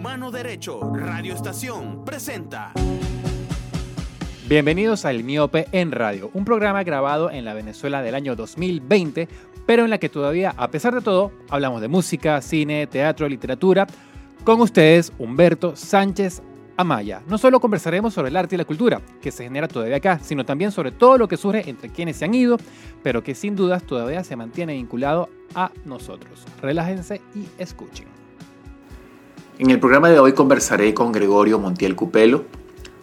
Humano Derecho Radio Estación presenta. Bienvenidos a El Miope en Radio, un programa grabado en la Venezuela del año 2020, pero en la que todavía, a pesar de todo, hablamos de música, cine, teatro, literatura. Con ustedes, Humberto Sánchez Amaya. No solo conversaremos sobre el arte y la cultura, que se genera todavía acá, sino también sobre todo lo que surge entre quienes se han ido, pero que sin dudas todavía se mantiene vinculado a nosotros. Relájense y escuchen. En el programa de hoy conversaré con Gregorio Montiel Cupelo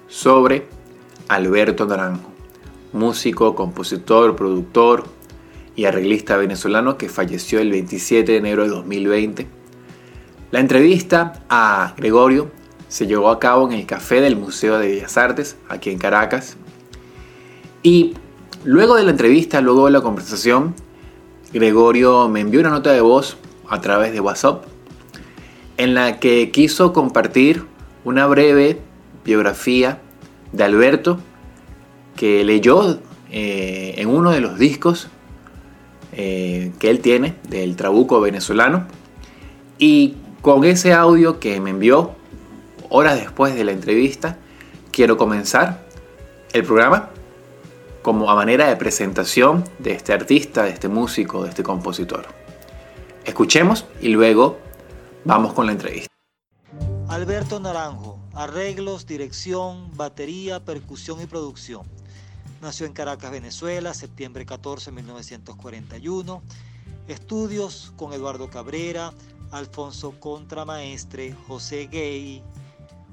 sobre Alberto Naranjo, músico, compositor, productor y arreglista venezolano que falleció el 27 de enero de 2020. La entrevista a Gregorio se llevó a cabo en el café del Museo de Bellas Artes, aquí en Caracas. Y luego de la entrevista, luego de la conversación, Gregorio me envió una nota de voz a través de WhatsApp en la que quiso compartir una breve biografía de Alberto que leyó eh, en uno de los discos eh, que él tiene del Trabuco venezolano. Y con ese audio que me envió horas después de la entrevista, quiero comenzar el programa como a manera de presentación de este artista, de este músico, de este compositor. Escuchemos y luego Vamos con la entrevista. Alberto Naranjo, arreglos, dirección, batería, percusión y producción. Nació en Caracas, Venezuela, septiembre 14 de 1941. Estudios con Eduardo Cabrera, Alfonso Contramaestre, José Gay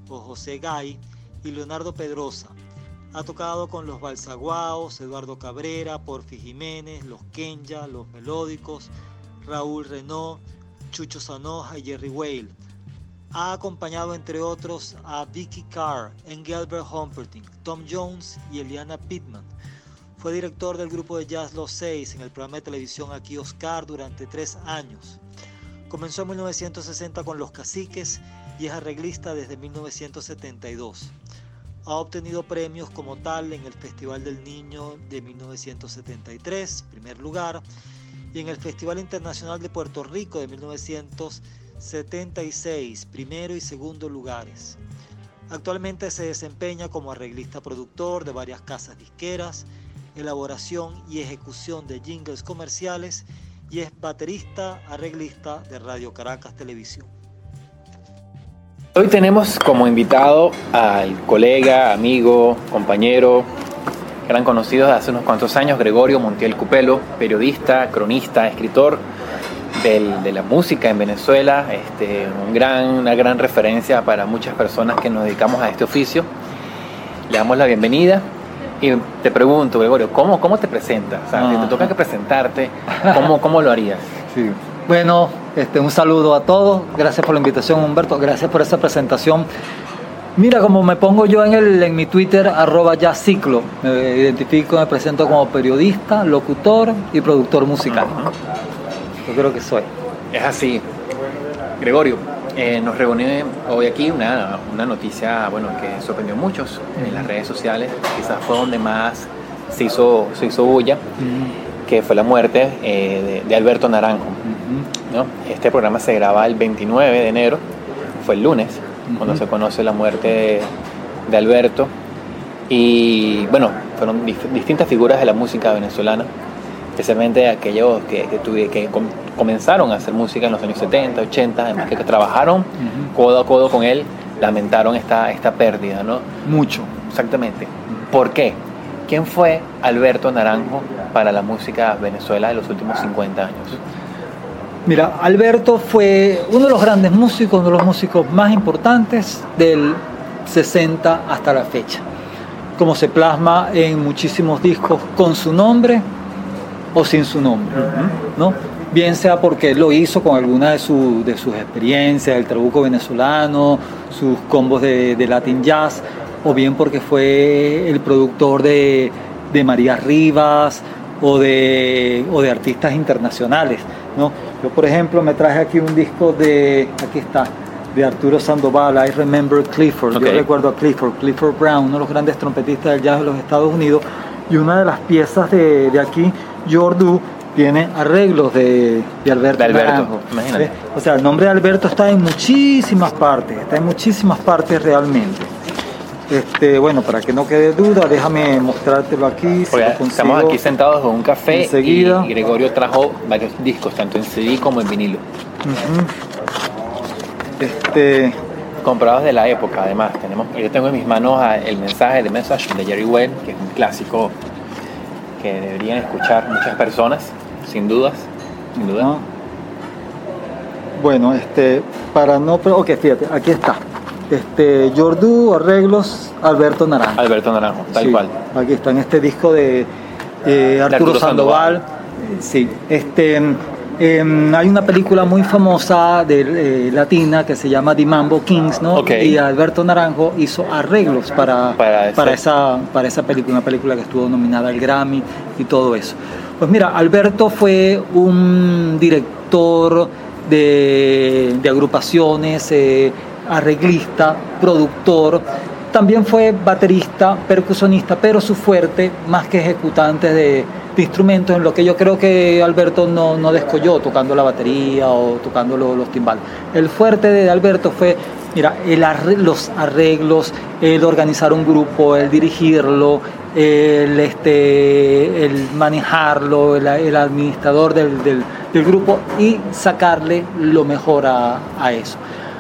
o José Gay y Leonardo Pedrosa. Ha tocado con los Balsaguaos, Eduardo Cabrera, Porfi Jiménez, los Kenya, los Melódicos, Raúl Renault, Chucho Sanoja y Jerry Whale. Ha acompañado entre otros a Vicky Carr, Engelbert Humperdinck, Tom Jones y Eliana Pittman. Fue director del grupo de jazz Los Seis en el programa de televisión Aquí Oscar durante tres años. Comenzó en 1960 con Los Caciques y es arreglista desde 1972. Ha obtenido premios como tal en el Festival del Niño de 1973, primer lugar, y en el Festival Internacional de Puerto Rico de 1976, primero y segundo lugares. Actualmente se desempeña como arreglista productor de varias casas disqueras, elaboración y ejecución de jingles comerciales y es baterista arreglista de Radio Caracas Televisión. Hoy tenemos como invitado al colega, amigo, compañero, gran conocido de hace unos cuantos años, Gregorio Montiel Cupelo, periodista, cronista, escritor de la música en Venezuela, este, un gran, una gran referencia para muchas personas que nos dedicamos a este oficio. Le damos la bienvenida y te pregunto, Gregorio, ¿cómo, cómo te presentas? O sea, si te toca que presentarte, ¿cómo, cómo lo harías? Sí. Bueno, este, un saludo a todos, gracias por la invitación Humberto, gracias por esa presentación Mira, como me pongo yo en, el, en mi Twitter, arroba ya ciclo, me identifico, me presento como periodista, locutor y productor musical. Yo creo que soy. Es así. Gregorio, eh, nos reúne hoy aquí una, una, noticia bueno, que sorprendió a muchos en las redes sociales, quizás fue donde más se hizo, se hizo bulla, que fue la muerte eh, de, Alberto Naranjo. ¿no? Este programa se graba el 29 de enero, fue el lunes cuando se conoce la muerte de Alberto. Y bueno, fueron distintas figuras de la música venezolana, especialmente aquellos que, que, que comenzaron a hacer música en los años 70, 80, además que, trabajaron codo a codo con él, lamentaron esta, esta pérdida, ¿no? Mucho. Exactamente. ¿Por qué? ¿Quién fue Alberto Naranjo para la música Venezuela de los últimos 50 años? Mira, Alberto fue uno de los grandes músicos, uno de los músicos más importantes del 60 hasta la fecha. Como se plasma en muchísimos discos con su nombre o sin su nombre, ¿no? Bien sea porque lo hizo con alguna de, de sus experiencias, el trabuco venezolano, sus combos de, Latin Jazz, o bien porque fue el productor de, de María Rivas o de, o de artistas internacionales, ¿no? Yo, por ejemplo, me traje aquí un disco de, aquí está, de Arturo Sandoval, I Remember Clifford. Yo recuerdo a Clifford, Clifford Brown, uno de los grandes trompetistas del jazz de los Estados Unidos. Y una de las piezas de, de aquí, Jordu, tiene arreglos de, de Alberto, De Alberto, imagínate. O sea, el nombre de Alberto está en muchísimas partes, está en muchísimas partes realmente. Este, bueno, para que no quede duda, déjame mostrártelo aquí. si estamos aquí sentados con un café enseguida. y Gregorio trajo varios discos, tanto en CD como en vinilo. Este, Comprados de la época, además. Tenemos, yo tengo en mis manos el mensaje de Message de Jerry Well, que es un clásico que deberían escuchar muchas personas, sin dudas. Sin duda. ¿no? Bueno, este, para no, ok, fíjate, aquí está. Este, Jordu, arreglos, Alberto Naranjo. Alberto Naranjo, tal Sí, cual. Aquí está en este disco de eh, Arturo, Arturo Sandoval. Sandoval. Sí, este, em, hay una película muy famosa de eh, latina que se llama The Mambo Kings, ¿no? Y Alberto Naranjo hizo arreglos para, Para esa, para esa película, una película que estuvo nominada al Grammy y todo eso. Pues mira, Alberto fue un director de, de agrupaciones, eh, arreglista, productor, también fue baterista, percusionista, pero su fuerte, más que ejecutante de, instrumentos, en lo que yo creo que Alberto no, no descolló tocando la batería o tocando lo- los timbales. El fuerte de Alberto fue, mira, los arreglos, el organizar un grupo, el dirigirlo, el, este, el manejarlo, el, el administrador del, del- del grupo y sacarle lo mejor a, a eso.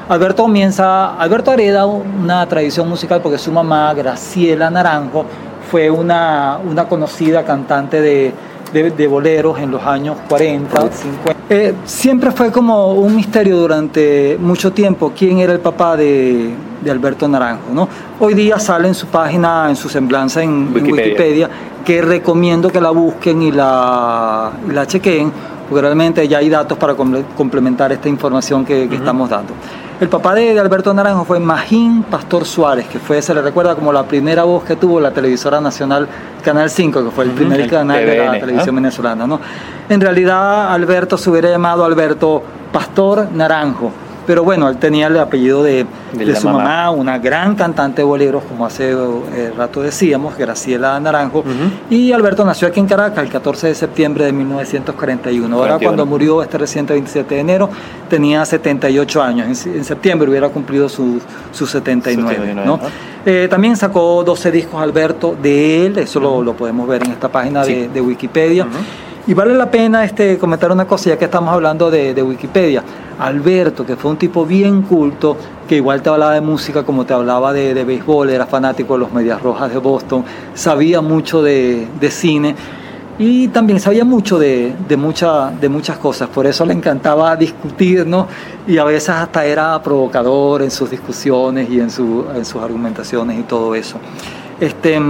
Alberto comienza, Alberto hereda una tradición musical porque su mamá, Graciela Naranjo, fue una, una conocida cantante de, de- de boleros en los años 40, 50. Eh, siempre fue como un misterio durante mucho tiempo quién era el papá de, de Alberto Naranjo. ¿no? Hoy día sale en su página, en su semblanza en en Wikipedia. Que recomiendo que la busquen y la, la chequeen, porque realmente ya hay datos para comple- complementar esta información que, que estamos dando. El papá de, Alberto Naranjo fue Magín Pastor Suárez, que fue, se le recuerda como la primera voz que tuvo la televisora nacional Canal 5, que fue el primer el canal de la televisión venezolana. ¿no? En realidad Alberto se hubiera llamado Alberto Pastor Naranjo, pero bueno, él tenía el apellido de, De su mamá. mamá, una gran cantante de boleros, como hace eh, rato decíamos, Graciela Naranjo. Y Alberto nació aquí en Caracas el 14 de septiembre de 1941. Ahora 41. cuando murió este reciente 27 de enero tenía 78 años. En, en septiembre hubiera cumplido sus sus 79. 79, ¿no? ¿no? Eh, también sacó 12 discos Alberto de él, eso lo, lo podemos ver en esta página de, Sí. de Wikipedia. Y vale la pena este, comentar una cosa, ya que estamos hablando de, Wikipedia. Alberto, que fue un tipo bien culto, que igual te hablaba de música como te hablaba de, de béisbol, era fanático de los Medias Rojas de Boston, sabía mucho de, de cine y también sabía mucho de, de, mucha- de muchas cosas. Por eso le encantaba discutir, ¿no? Y a veces hasta era provocador en sus discusiones y en, su- en sus argumentaciones y todo eso. Este,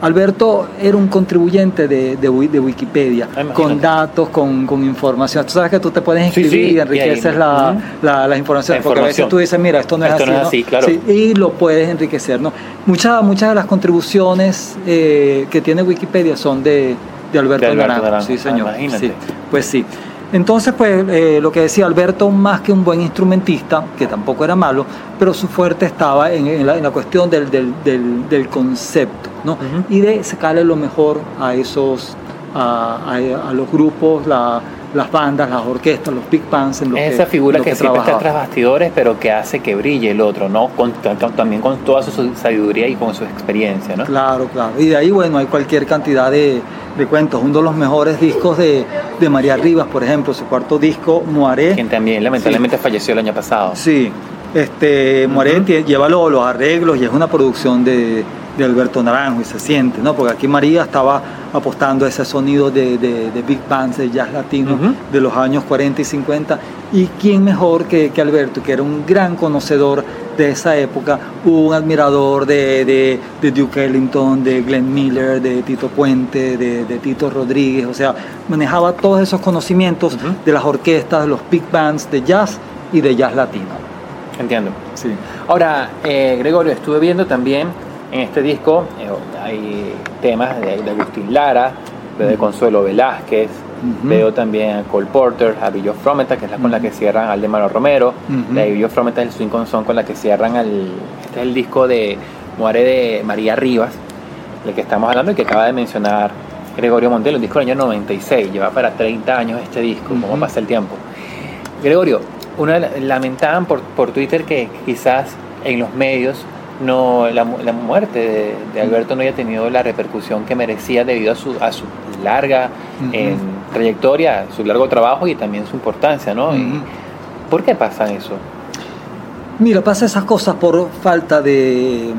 Alberto era un contribuyente de, de Wi- de Wikipedia, Ah, imagínate. con datos, con, con información. Tú sabes que tú te puedes Sí, inscribir sí, y y enriqueces ahí, la, ujú. la, la información, La porque a veces tú dices, mira, esto no es Esto así. no es ¿no? así, claro. Sí, y lo puedes enriquecer. ¿no? Muchas, muchas de las contribuciones eh, que tiene Wikipedia son de, de Alberto, De Alberto Naranjo. Naranjo. Sí, Ah, señor. imagínate. Sí, pues sí. Entonces, pues eh, lo que decía Alberto, más que un buen instrumentista, que tampoco era malo, pero su fuerte estaba en, en la, en la cuestión del, del, del, del concepto, ¿no? Y de sacarle lo mejor a esos, a, a- a los grupos, la- las bandas, las orquestas, los big bands en los Es esa figura en que, los siempre está tras bastidores, pero que hace que brille el otro, ¿no? Con- con- también con toda su sabiduría y con su experiencia, ¿no? Claro, claro. Y de ahí, bueno, hay cualquier cantidad de, de cuentos. Uno de los mejores discos de, de María Rivas, por ejemplo, su cuarto disco, Moaré. Quien también lamentablemente falleció el año pasado. Sí, este, Moaré lleva lo- los arreglos y es una producción de, de Alberto Naranjo y se siente, ¿no? Porque aquí María estaba apostando a ese sonido de, de- de big bands, de jazz latino de los años 40 y 50. Y quién mejor que, que Alberto, que era un gran conocedor de esa época, un admirador de, de, Duke Ellington, de Glenn Miller, de Tito Puente, de, Tito Rodríguez, o sea, manejaba todos esos conocimientos de las orquestas, de los big bands de jazz y de jazz latino. Entiendo. Sí. Ahora, eh, Gregorio, estuve viendo también en este disco, eh, hay temas de, de Agustín Lara, veo de Consuelo Velázquez, Ujú. veo también a Cole Porter, a Billo Frometa, que es la con la que cierran al de Mano Romero, la de Billo Frometa es el swing con son con la que cierran al, este es el disco de Muere de María Rivas, del que estamos hablando y que acaba de mencionar Gregorio Montel, el disco del año 96, lleva para 30 años este disco, cómo pasa el tiempo. Gregorio, una lamentaban por, por Twitter que quizás en los medios no la, muerte de, Alberto no haya tenido la repercusión que merecía debido a su, a su larga trayectoria, su largo trabajo y también su importancia, ¿no? ¿Por qué pasa eso? Mira, pasa esas cosas por falta de,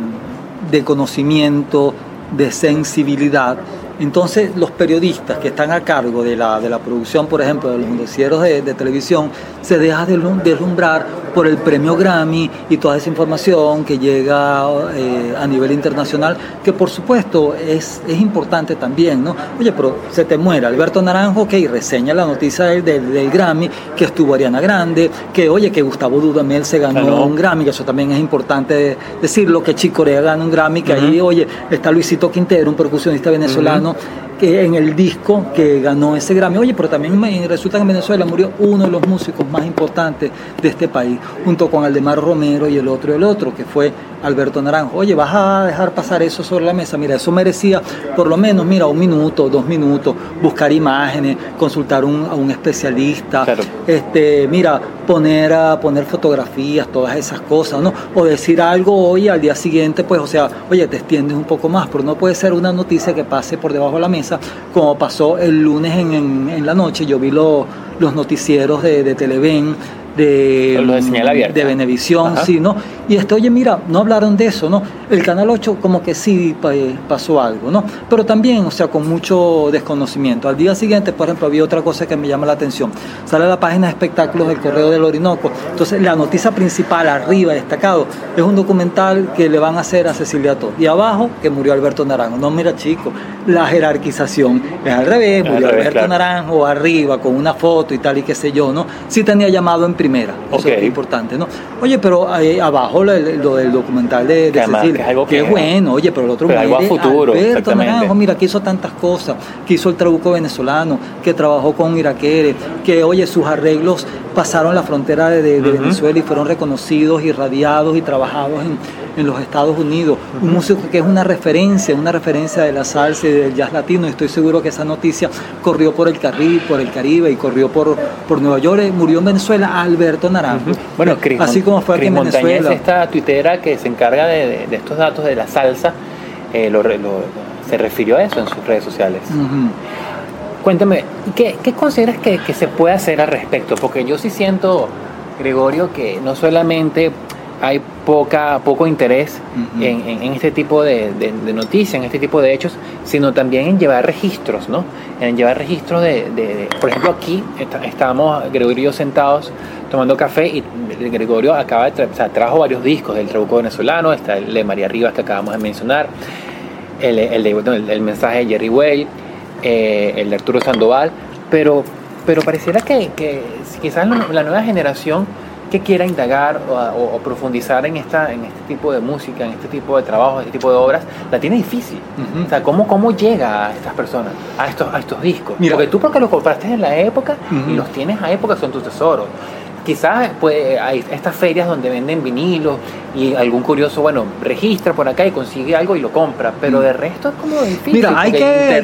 de conocimiento, de sensibilidad entonces los periodistas que están a cargo de la, de la producción, por ejemplo, de los noticieros de, televisión, se dejan deslumbrar por el premio Grammy y toda esa información que llega eh, a nivel internacional, que por supuesto es, es importante también, ¿no? Oye, pero se te muere Alberto Naranjo, que reseña la noticia del, del, Grammy, que estuvo Ariana Grande, que oye, que Gustavo Dudamel se ganó un Grammy, que eso también es importante decirlo, que Chico Corea gana un Grammy, que ahí, oye, está Luisito Quintero, un percusionista venezolano, anno que en el disco que ganó ese Grammy. Oye, pero también resulta que en Venezuela murió uno de los músicos más importantes de este país, junto con Aldemar Romero y el otro, el otro, que fue Alberto Naranjo. Oye, vas a dejar pasar eso sobre la mesa. Mira, eso merecía por lo menos, mira, un minuto, dos minutos, buscar imágenes, consultar un, a un especialista, este, mira, poner a poner fotografías, todas esas cosas, ¿no? O decir algo hoy al día siguiente, pues, o sea, oye, te extiendes un poco más, pero no puede ser una noticia que pase por debajo de la mesa, como pasó el lunes en, en, la noche. Yo vi los noticieros de, de Televen de, de Venevisión, sí, ¿no? Y este, oye, mira, no hablaron de eso, ¿no? El Canal 8 como que sí pasó algo, ¿no? Pero también, o sea, con mucho desconocimiento. Al día siguiente, por ejemplo, había otra cosa que me llama la atención. Sale la página de espectáculos del Correo del Orinoco. Entonces, la noticia principal, arriba, destacado, es un documental que le van a hacer a Cecilia Todd. Y abajo, que murió Alberto Naranjo. No, mira, chico, la jerarquización es al revés, murió Alberto Naranjo arriba con una foto y tal y qué sé yo, ¿no? Sí tenía llamado en primera. Eso es importante, ¿no? Oye, pero ahí abajo lo, del documental de, de Cecilia, que, algo que, es bueno, oye, pero el otro pero algo a futuro, Alberto Naranjo, mira, que hizo tantas cosas, que hizo el trabuco venezolano, que trabajó con Iraquere, que, oye, sus arreglos pasaron la frontera de, Venezuela y fueron reconocidos, irradiados y trabajados en, en los Estados Unidos. Un músico que es una referencia, una referencia de la salsa y del jazz latino. Y estoy seguro que esa noticia corrió por el Caribe, por el Caribe y corrió por, por Nueva York. Murió en Venezuela Alberto Naranjo. Bueno, así como fue aquí en Venezuela. Esta tuitera que se encarga de, estos datos de la salsa, eh, se refirió a eso en sus redes sociales. Cuéntame, ¿qué, qué consideras que, que, se puede hacer al respecto? Porque yo sí siento, Gregorio, que no solamente hay poca, poco interés en, este tipo de, noticias, en este tipo de hechos, sino también en llevar registros, ¿no? En llevar registros de, por ejemplo, aquí estábamos Gregorio y yo sentados tomando café y Gregorio acaba de traer, o sea, trajo varios discos del Trabuco venezolano, está el de María Rivas que acabamos de mencionar, el, el, mensaje de Jerry Way, eh, el de Arturo Sandoval, pero, pero pareciera que, que quizás la nueva generación que quiera indagar o, profundizar en, esta, en este tipo de música, en este tipo de trabajo, en este tipo de obras, la tiene difícil. O sea, ¿cómo, ¿cómo llega a estas personas, a estos, a estos discos? porque tú porque los compraste en la época y los tienes a época son tus tesoros quizás pues, hay estas ferias donde venden vinilos y algún curioso, bueno, registra por acá y consigue algo y lo compra, pero de resto es como difícil. Mira, hay que,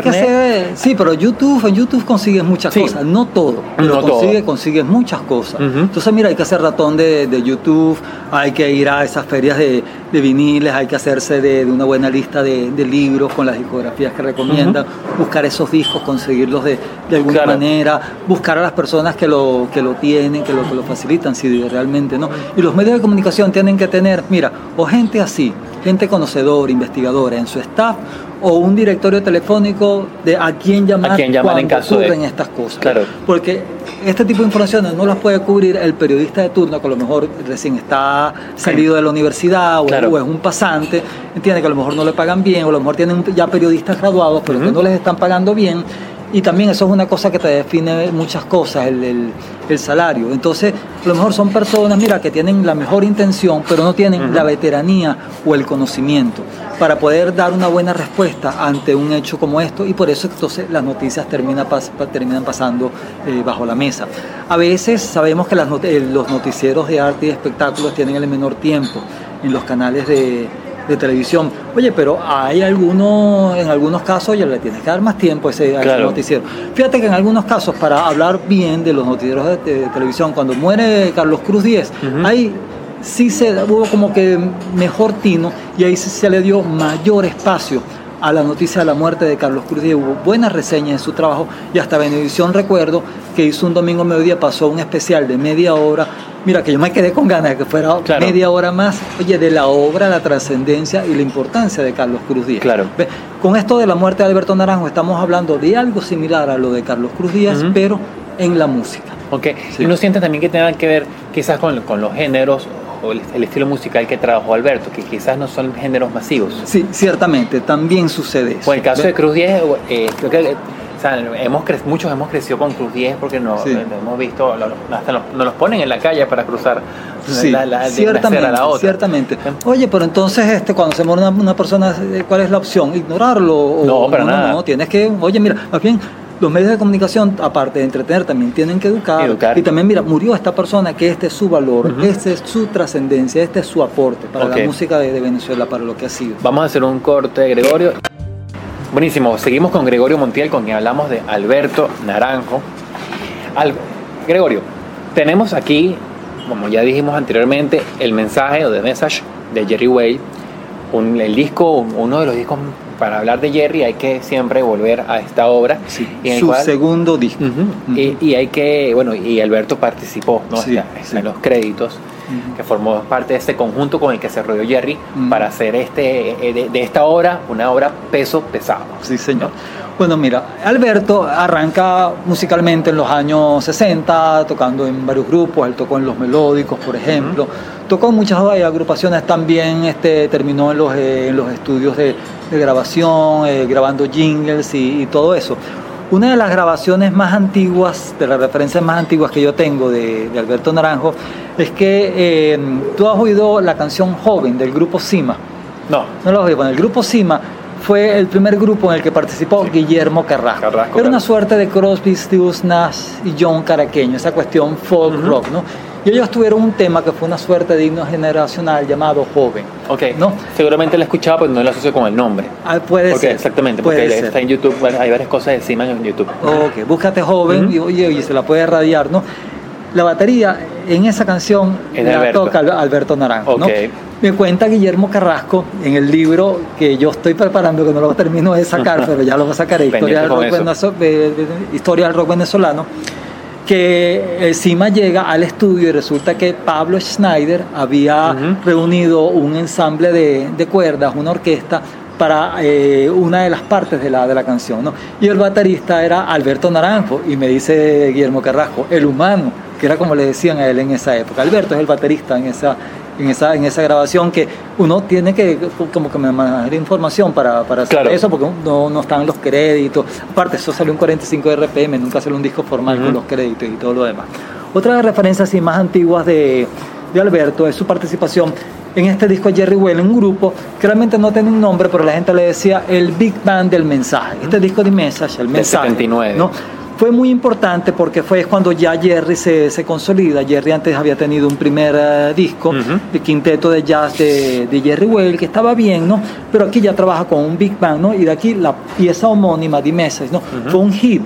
hacer, sí, pero YouTube, en YouTube consigues muchas cosas, no todo, pero no consigues muchas cosas. Entonces, mira, hay que hacer ratón de, YouTube, hay que ir a esas ferias de, de viniles, hay que hacerse de, una buena lista de, libros con las discografías que recomiendan, buscar esos discos, conseguirlos de, alguna manera, buscar a las personas que lo, que lo tienen, que lo, que lo facilitan, si realmente no. Y los medios de comunicación tienen que tener, mira, o gente así, gente conocedora, investigadora en su staff, o un directorio telefónico de a quién llamar, ¿A quién cuando en caso ocurren estas cosas. Claro. Porque este tipo de informaciones no las puede cubrir el periodista de turno que a lo mejor recién está salido de la universidad o, es un pasante, entiende que a lo mejor no le pagan bien o a lo mejor tienen ya periodistas graduados pero que no les están pagando bien y también eso es una cosa que te define muchas cosas, el, salario. Entonces, a lo mejor son personas, mira, que tienen la mejor intención, pero no tienen la veteranía o el conocimiento para poder dar una buena respuesta ante un hecho como esto y por eso entonces las noticias terminan, terminan pasando eh, bajo la mesa. A veces sabemos que las eh, los noticieros de arte y espectáculos tienen el menor tiempo en los canales de de televisión. Oye, pero hay algunos, en algunos casos ya le tienes que dar más tiempo a ese, a ese noticiero. Fíjate que en algunos casos, para hablar bien de los noticieros de, de televisión, cuando muere Carlos Cruz Díez, Ujú. ahí sí se hubo como que mejor tino y ahí sí se le dio mayor espacio a la noticia de la muerte de Carlos Cruz Díez. Hubo buenas reseñas en su trabajo y hasta Benevisión recuerdo que hizo un domingo mediodía, pasó un especial de media hora. Mira, que yo me quedé con ganas de que fuera Claro. media hora más, oye, de la obra, la trascendencia y la importancia de Carlos Cruz Díaz. Claro. Con esto de la muerte de Alberto Naranjo estamos hablando de algo similar a lo de Carlos Cruz Díaz, pero en la música. Ok, Sí. y uno siente también que tenga que ver quizás con, con los géneros o el, el estilo musical que trabajó Alberto, que quizás no son géneros masivos. Sí, ciertamente, también sucede eso. O el caso de Cruz 10, eh, creo que eh, sea, hemos cre- muchos hemos crecido con Cruz 10 porque no, Sí. eh, hemos visto, lo- hasta nos, nos los ponen en la calle para cruzar Sí, la, la- de ciertamente, la otra. ciertamente. Oye, pero entonces este, cuando se muere una, una persona, eh, ¿cuál es la opción? ¿Ignorarlo? O- No, para nada. No, tienes que, oye, mira, más bien los medios de comunicación, aparte de entretener, también tienen que educar. Educar. Y también, mira, murió esta persona, que este es su valor, Ujú. este es su trascendencia, este es su aporte para Ok. la música de, de Venezuela, para lo que ha sido. Vamos a hacer un corte, Gregorio. Buenísimo, seguimos con Gregorio Montiel, con quien hablamos de Alberto Naranjo. Al- Gregorio, tenemos aquí, como ya dijimos anteriormente, el mensaje o the message de Jerry Way. Un- el disco, uno de los discos para hablar de Jerry, hay que siempre volver a esta obra. Sí, y su cual- segundo disco. Y, y hay que, bueno, y Alberto participó, ¿no? Sí, sí. en los créditos, Que formó parte de este conjunto con el que se rodeó Jerry para hacer este, eh, de, de esta obra una obra peso pesado. Sí, señor. Bueno, mira, Alberto arranca musicalmente en los años 60, tocando en varios grupos, él tocó en Los Melódicos, por ejemplo, tocó en muchas agrupaciones también, este, terminó en los, eh, en los estudios de, de grabación, eh, grabando jingles y, y todo eso. Una de las grabaciones más antiguas, de las referencias más antiguas que yo tengo de, de Alberto Naranjo, es que eh, tú has oído la canción Joven del grupo Cima. No, No lo oí. Bueno, el grupo Cima fue el primer grupo en el que participó Guillermo Carrasco. Carrasco, Era una suerte de Crosby, Stills, Nash y John Caraqueño, esa cuestión folk rock, ¿no? Y ellos tuvieron un tema que fue una suerte de himno generacional llamado Joven. ok. ¿No? Seguramente la he escuchado, pero no la asocio con el nombre. Ah, puede Porque, ser. exactamente, puede porque ser. está en YouTube, bueno, hay varias cosas encima en YouTube. Ok, búscate joven Ujú. y oye, oye, se la puede radiar, ¿no? La batería en esa canción Es la Alberto. toca Al- Alberto Naranjo, ¿no? Ok. Me cuenta Guillermo Carrasco en el libro que yo estoy preparando, que no lo termino de sacar, pero ya lo voy a sacar, Historia del, rock de- Historia del rock venezolano, que el CIMA llega al estudio y resulta que Pablo Schneider había reunido un ensamble de, de cuerdas, una orquesta, para eh, una de las partes de la, de la canción. ¿no? Y el baterista era Alberto Naranjo, y me dice Guillermo Carrasco, el humano, que era como le decían a él en esa época. Alberto es el baterista en esa, en esa, en esa grabación que uno tiene que como que manejar información para, para hacer Claro. eso, porque no, no están los créditos. Aparte, eso salió un 45 de RPM, nunca salió un disco formal con los créditos y todo lo demás. Otra de las referencias así más antiguas de, de Alberto es su participación en este disco Jerry Well, un grupo que realmente no tiene un nombre, pero la gente le decía el Big Band del mensaje. Este disco de Message, el mensaje, 79. ¿no? Fue muy importante porque fue cuando ya Jerry se, se consolida. Jerry antes había tenido un primer eh, disco, Ujú. de quinteto de jazz de, de Jerry Well, que estaba bien, ¿no? Pero aquí ya trabaja con un Big Band, ¿no? Y de aquí la pieza homónima de Message, ¿no? Fue un hit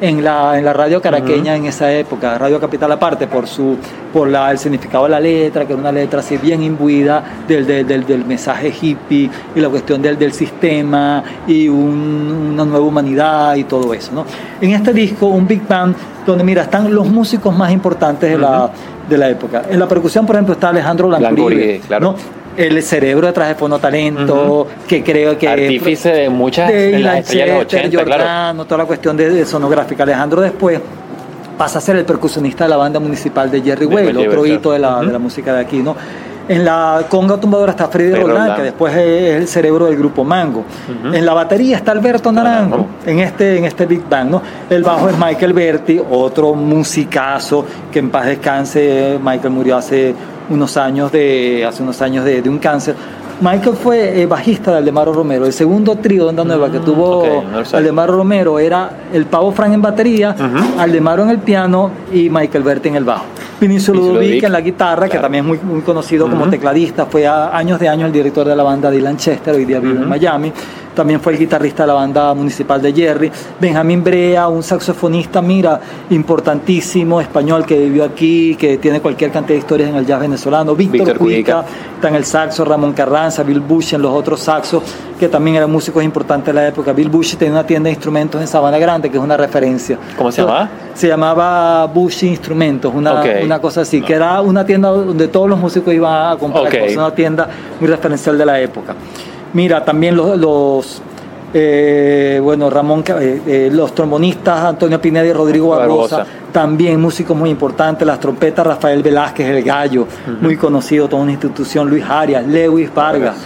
en la, en la radio caraqueña en esa época, Radio Capital aparte, por su por la, el significado de la letra, que era una letra así bien imbuida del, del, del, del mensaje hippie y la cuestión del, del sistema y un- una nueva humanidad y todo eso. ¿no? En este disco, un Big Band, donde mira, están los músicos más importantes de, la, de la época. En la percusión, por ejemplo, está Alejandro Lancuribe, claro. ¿no? El cerebro detrás de Fono Talento, que creo que... Artífice de muchas de de las estrellas de los Chester, 80, claro. Giordano, toda la cuestión de, de sonográfica. Alejandro después pasa a ser el percusionista de la banda municipal de Jerry Way, otro hito de la, de la música de aquí, ¿no? En la conga tumbadora está Freddy Roldán, Roldán. que después es el cerebro del grupo Mango. En la batería está Alberto Naranjo, Naranjo. en este, en este Big Bang, ¿no? El bajo es Michael Berti, otro musicazo, que en paz descanse, Michael murió hace unos años de, hace unos años de, de un cáncer. Michael fue eh, bajista de Aldemaro Romero, el segundo trío de Onda Nueva que Mm, tuvo ok, no lo sabía. Aldemaro Romero era el Pavo Fran en batería, Ujú. Aldemaro en el piano y Michael Berti en el bajo. Vinicio Ludovic en la guitarra, que claro. también es muy, muy conocido como Ujú. tecladista, fue a años de años el director de la banda Dylan Chester, hoy día vive en Ujú. Miami. También fue el guitarrista de la banda municipal de Jerry. Benjamín Brea, un saxofonista, mira, importantísimo, español que vivió aquí, que tiene cualquier cantidad de historias en el jazz venezolano. Víctor Víctor Cuica, está en el saxo, Ramón Carranza, Bill Bush en los otros saxos, que también eran músicos importantes de la época. Bill Bush tenía una tienda de instrumentos en Sabana Grande, que es una referencia. ¿Cómo se llamaba? Se llamaba Bush Instrumentos, una, una cosa así, que era una tienda donde todos los músicos iban a comprar Ok. cosas, una tienda muy referencial de la época. Mira, también los, los, eh, bueno, Ramón, eh, eh, los trombonistas Antonio Pineda y Rodrigo Barbosa, Barbosa. también músicos muy importantes, las trompetas Rafael Velázquez, el gallo, muy conocido, toda una institución, Luis Arias, Lewis Vargas.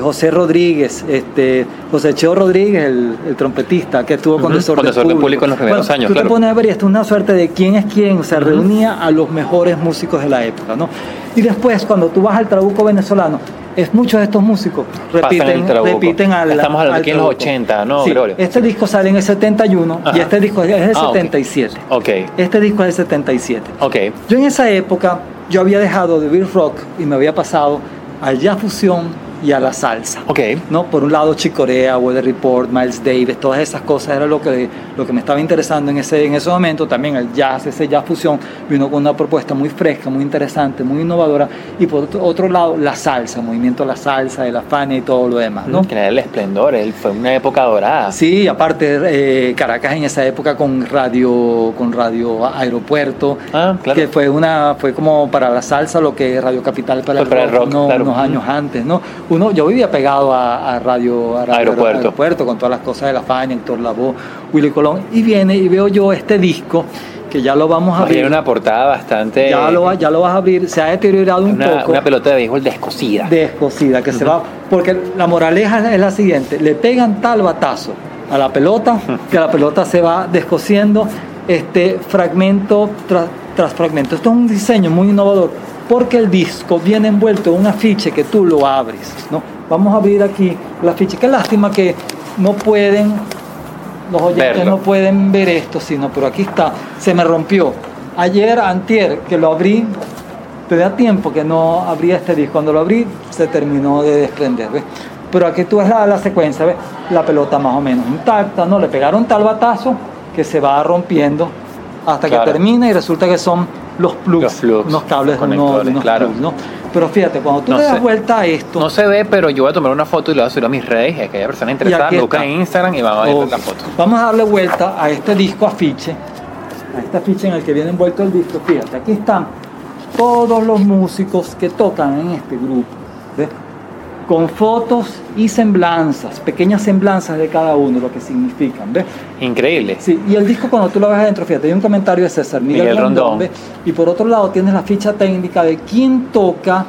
José Rodríguez, este, José Cheo Rodríguez, el, el trompetista que estuvo con Desorden, con Desorden Público en los primeros años, Tú claro. te pones a ver y esto es una suerte de quién es quién, o sea, reunía a los mejores músicos de la época, ¿no? Y después, cuando tú vas al Trabuco venezolano, es muchos de estos músicos repiten, repiten al Estamos hablando al aquí en los Trabuco. 80, ¿no, Sí? Este disco sale en el 71 y Ajá. este disco es del Ah, ok. 77. Ok, Este disco es del 77. ok. Yo en esa época, yo había dejado de oír rock y me había pasado al jazz fusión y a la salsa. Ok. ¿no? Por un lado Chicorea, Weather Report, Miles Davis, todas esas cosas era lo que, lo que me estaba interesando en ese, en ese momento. También el jazz, ese jazz fusión, vino con una propuesta muy fresca, muy interesante, muy innovadora. Y por otro, otro lado, la salsa, movimiento de la salsa, de la Fania y todo lo demás, ¿no? Que era el esplendor, él fue una época dorada. Sí, aparte eh, Caracas en esa época con radio, con radio aeropuerto, Ah, claro. que fue una, fue como para la salsa lo que Radio Capital para, el rock, claro. unos años antes, ¿no? Uno, yo vivía pegado a, a radio, a radio Aeropuerto. aeropuerto con todas las cosas de la Fania, Héctor Lavoe, Willy Colón, y viene y veo yo este disco que ya lo vamos a abrir. una portada bastante. ya lo, ya lo vas a abrir, se ha deteriorado un poco una pelota de béisbol descosida. descosida, que se va, porque la moraleja es la siguiente, le pegan tal batazo a la pelota, que la pelota se va descosiendo este fragmento tras, tras fragmento. Esto es un diseño muy innovador, porque el disco viene envuelto en un afiche que tú lo abres, ¿no? Vamos a abrir aquí el afiche, qué lástima que no pueden, los oyentes Verlo. no pueden ver esto, sino, pero aquí está, se me rompió. Ayer, antier, que lo abrí, tenía tiempo que no abría este disco. Cuando lo abrí, se terminó de desprender, ¿ves? Pero aquí tú ves la, la secuencia, ¿ves? La pelota más o menos intacta, ¿no? Le pegaron tal batazo que se va rompiendo hasta Claro. que termina y resulta que son los plugs, Los plugs, unos cables, los unos, claro. plugs, ¿no? Pero fíjate, cuando tú No le das vuelta a esto, No se ve, pero yo voy a tomar una foto y la voy a subir a mis redes. Y aquella persona interesada aquí me busca está. en Instagram y van a ver Ok. la foto. Vamos a darle vuelta a este disco afiche, a este afiche en el que viene envuelto el disco. Fíjate, aquí están todos los músicos que tocan en este grupo, ¿ves? Con fotos y semblanzas, pequeñas semblanzas de cada uno, lo que significan. ¿ves? Increíble. Sí, y el disco cuando tú lo ves adentro, fíjate, hay un comentario de César Miguel, Miguel Rondón, Rondón. y por otro lado tienes la ficha técnica de quién toca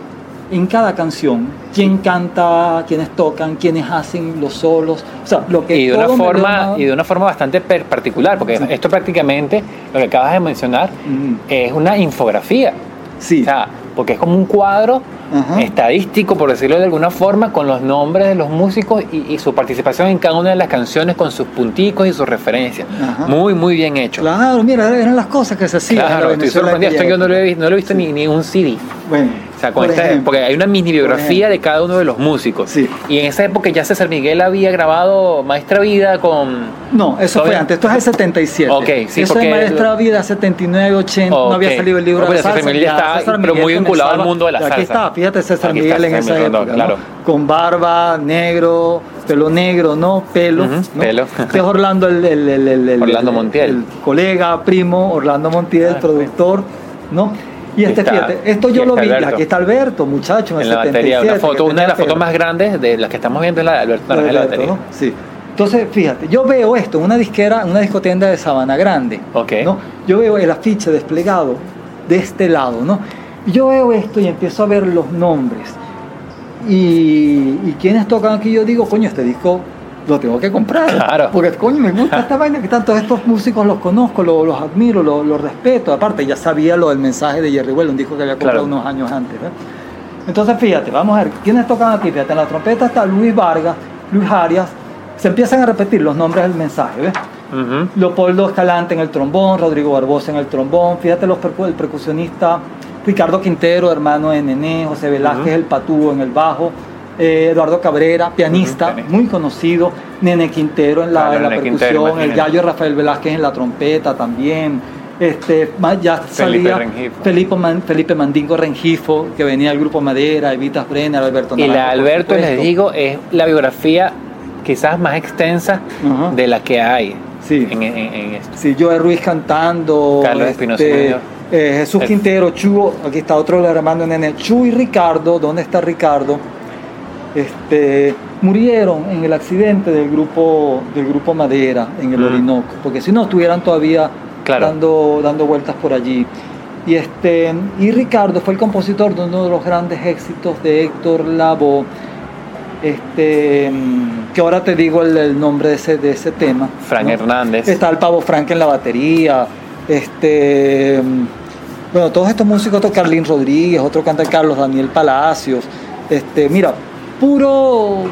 en cada canción, quién canta, quiénes tocan, quiénes hacen los solos, o sea, lo que Y de una forma melodía- y de una forma bastante particular, porque Sí. esto prácticamente lo que acabas de mencionar es una infografía. Sí. O sea, porque es como un cuadro Ajá. estadístico, por decirlo de alguna forma, con los nombres de los músicos y, y su participación en cada una de las canciones con sus punticos y sus referencias. Ajá. Muy, muy bien hecho. Claro, mira, eran las cosas que se hacían. Claro, estoy sorprendido. Esto yo no lo he no lo he visto ni, un CD. Bueno, sea, con por esta- ejemplo, porque hay una mini biografía de cada uno de los músicos. Sí. Y en esa época ya César Miguel había grabado Maestra Vida con... No, eso fue antes, esto es el 77. Ok, sí, Eso porque- es Maestra Vida 79, 80, no Ok. había salido el libro No, de la César salsa. Miguel estaba, César pero muy vinculado al mundo de la y Aquí salsa. está, fíjate César Aquí Miguel está en esa época, claro. ¿no? Con barba, negro, pelo negro, ¿no? Pelo. ¿no? pelo. Este es Orlando, el, el- el- el- Orlando el- Montiel. el colega, primo, Orlando Montiel, Ah, productor, ¿no? Y este, está- fíjate, esto yo lo vi, Alberto. aquí está Alberto, muchacho, en, En el la batería, 77, una que foto, una de las fotos más grandes de las que estamos viendo es la de Alberto Naranjo en la batería. ¿no? Sí. Entonces, fíjate, yo veo esto en una disquera, una discotienda de Sabana Grande. Ok. ¿no? Yo veo el afiche desplegado de este lado, ¿no? Yo veo esto y empiezo a ver los nombres. Y, y quienes tocan aquí, yo digo, coño, este disco lo tengo que comprar. Claro. Porque, coño, me gusta esta vaina que tantos estos músicos los conozco, lo- los, admiro, los los respeto. Aparte, ya sabía lo del mensaje de Jerry Well, un disco que había comprado Claro. unos años antes. ¿ves? Entonces, fíjate, vamos a ver, ¿quiénes tocan aquí? Fíjate, en la trompeta está Luis Vargas, Luis Arias, se empiezan a repetir los nombres del mensaje, ¿ves? Ujú. Leopoldo Escalante en el trombón, Rodrigo Barbosa en el trombón, fíjate los percu- el percusionista Ricardo Quintero, hermano de Nené, José Velázquez, Ujú. el patúo en el bajo, eh, Eduardo Cabrera, pianista, muy conocido, Nene Quintero en la, Claro, en la Nene percusión, Quintero, el gallo Rafael Velázquez en la trompeta también. Este, ya Felipe salía Rengifo. Felipe, Man- Felipe Mandingo Rengifo, que venía del grupo Madera, Evita Brenner, Alberto Y la Naranjo, Alberto, les digo, es la biografía quizás más extensa de la que hay Sí. en, en- en esto. Sí, Joe Ruiz cantando. Carlos Espinosa este, Medio. eh, Jesús El- Quintero, Chu, aquí está otro de los hermanos Nene, Chu y Ricardo, ¿dónde está Ricardo? Este, murieron en el accidente del grupo, del grupo Madera en el Mm. Orinoco, porque si no estuvieran todavía Claro. dando, dando vueltas por allí. Y, este, y Ricardo fue el compositor de uno de los grandes éxitos de Héctor Lavoe, este, que ahora te digo el, el nombre de ese, de ese tema. Frank ¿no? Hernández. Está el Pavo Frank en la batería. Este, bueno, todos estos músicos, otro Carlín Rodríguez, otro canta Carlos Daniel Palacios. Este, mira, puro,